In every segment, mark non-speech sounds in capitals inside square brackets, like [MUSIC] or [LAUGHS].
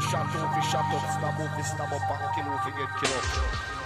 Shot off, shot up, Stop off, Stop up, and kill off, get killed.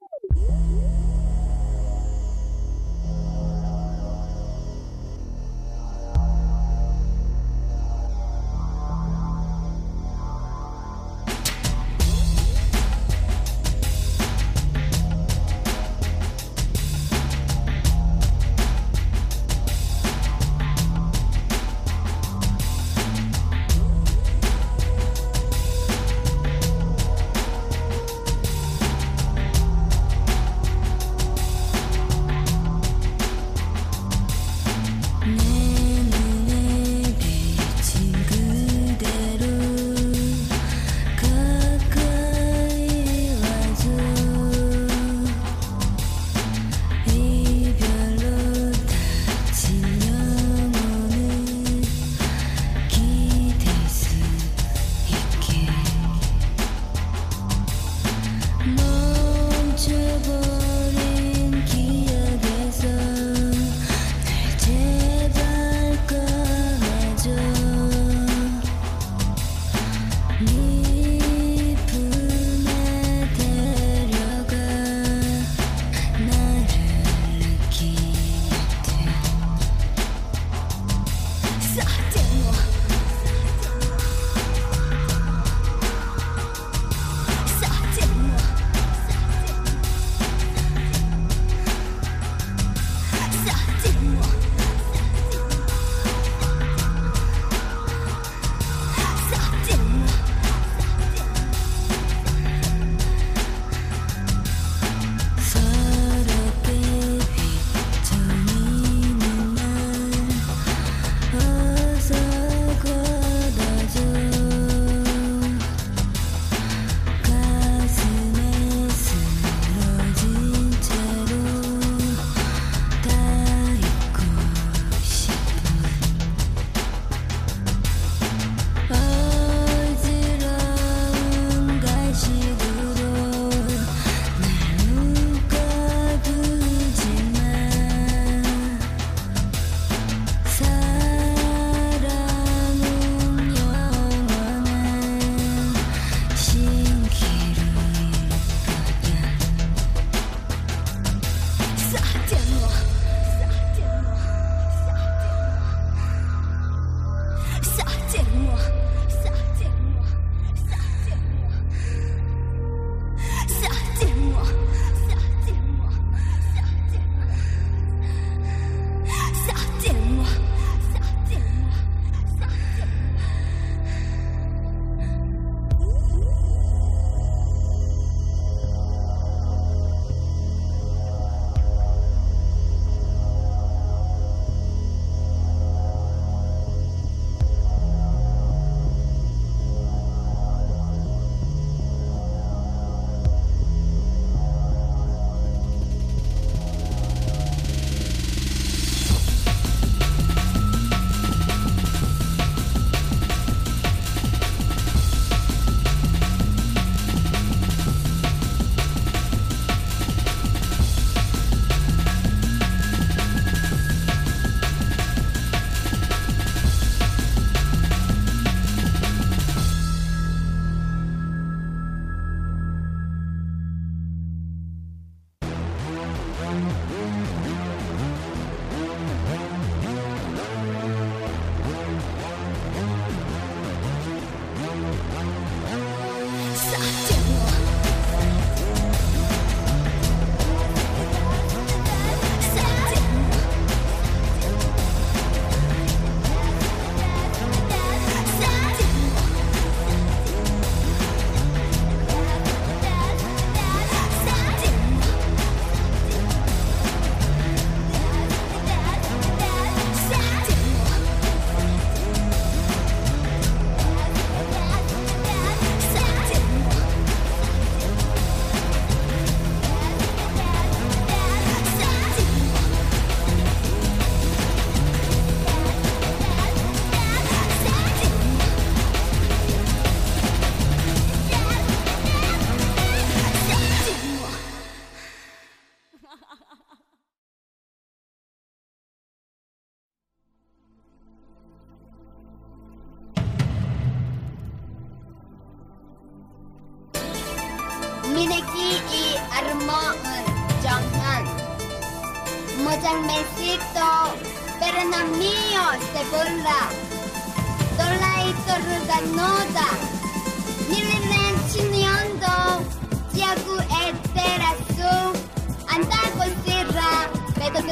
Woo! [LAUGHS]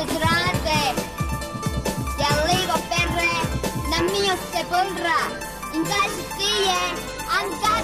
grande, grande. Perre, na mia sepolra, in casa stie, anche